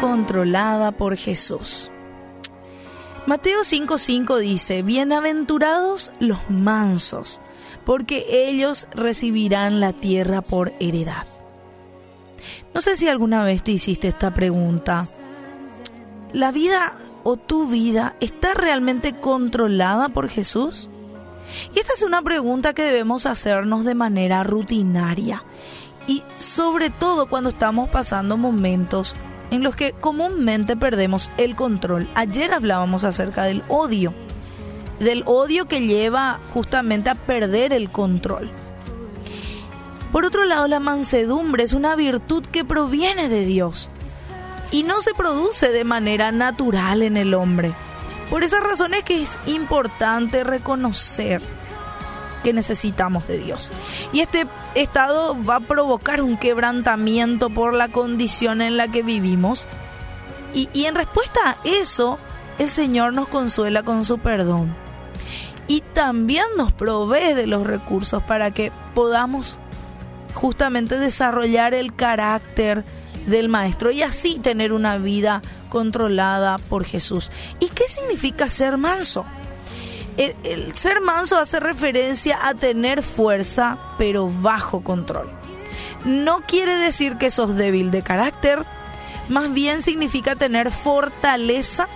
controlada por Jesús. Mateo 5:5 dice, Bienaventurados los mansos, porque ellos recibirán la tierra por heredad. No sé si alguna vez te hiciste esta pregunta. ¿La vida o tu vida está realmente controlada por Jesús? Y esta es una pregunta que debemos hacernos de manera rutinaria y sobre todo cuando estamos pasando momentos en los que comúnmente perdemos el control. Ayer hablábamos acerca del odio, del odio que lleva justamente a perder el control. Por otro lado, la mansedumbre es una virtud que proviene de Dios y no se produce de manera natural en el hombre. Por esa razón es que es importante reconocer que necesitamos de Dios. Y este estado va a provocar un quebrantamiento por la condición en la que vivimos. Y, en respuesta a eso, el Señor nos consuela con su perdón. Y también nos provee de los recursos para que podamos justamente desarrollar el carácter del Maestro y así tener una vida controlada por Jesús. ¿Y qué significa ser manso? El, ser manso hace referencia a tener fuerza, pero bajo control. No quiere decir que sos débil de carácter, más bien significa tener fortaleza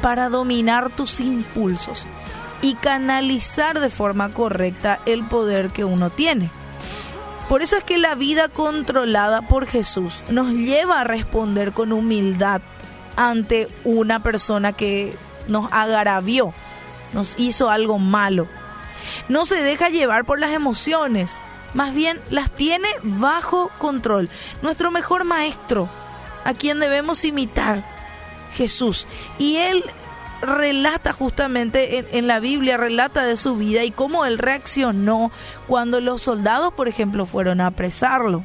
para dominar tus impulsos y canalizar de forma correcta el poder que uno tiene. Por eso es que la vida controlada por Jesús nos lleva a responder con humildad ante una persona que nos agravió, nos hizo algo malo. No se deja llevar por las emociones, más bien las tiene bajo control. Nuestro mejor maestro, a quien debemos imitar, Jesús. Y él relata justamente en, la Biblia, relata de su vida y cómo él reaccionó cuando los soldados, por ejemplo, fueron a apresarlo.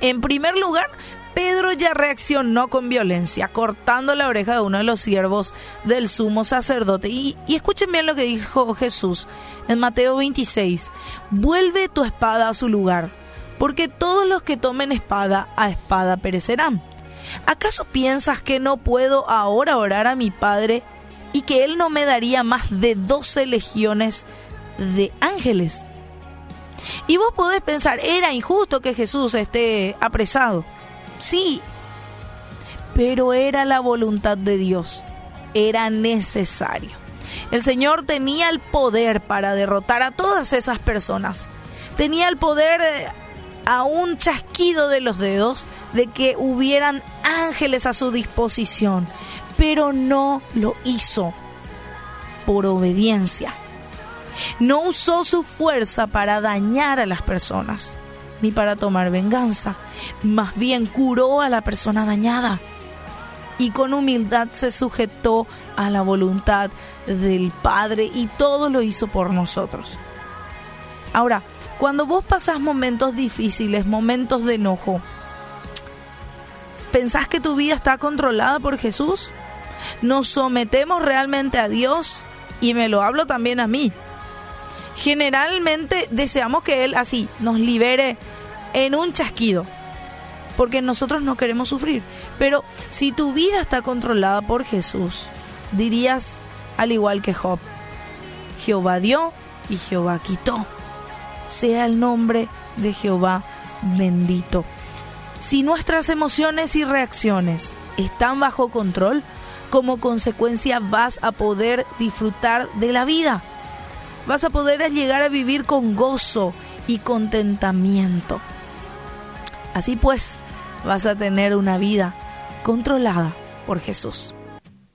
En primer lugar, Pedro ya reaccionó con violencia, cortando la oreja de uno de los siervos del sumo sacerdote. Y, escuchen bien lo que dijo Jesús en Mateo 26. Vuelve tu espada a su lugar, porque todos los que tomen espada a espada perecerán. ¿Acaso piensas que no puedo ahora orar a mi Padre y que Él no me daría más de doce legiones de ángeles? Y vos podés pensar, era injusto que Jesús esté apresado. Sí, pero era la voluntad de Dios, era necesario. El Señor tenía el poder para derrotar a todas esas personas. Tenía el poder eh, a un chasquido de los dedos de que hubieran ángeles a su disposición, pero no lo hizo por obediencia. No usó su fuerza para dañar a las personas, ni para tomar venganza. Más bien curó a la persona dañada y con humildad se sujetó a la voluntad del Padre y todo lo hizo por nosotros. Ahora, cuando vos pasás momentos difíciles, momentos de enojo, ¿pensás que tu vida está controlada por Jesús? ¿Nos sometemos realmente a Dios? Y me lo hablo también a mí. Generalmente deseamos que Él así nos libere en un chasquido, porque nosotros no queremos sufrir. Pero si tu vida está controlada por Jesús, dirías al igual que Job, Jehová dio y Jehová quitó sea el nombre de Jehová bendito. Si nuestras emociones y reacciones están bajo control, como consecuencia vas a poder disfrutar de la vida. Vas a poder llegar a vivir con gozo y contentamiento. Así pues, vas a tener una vida controlada por Jesús.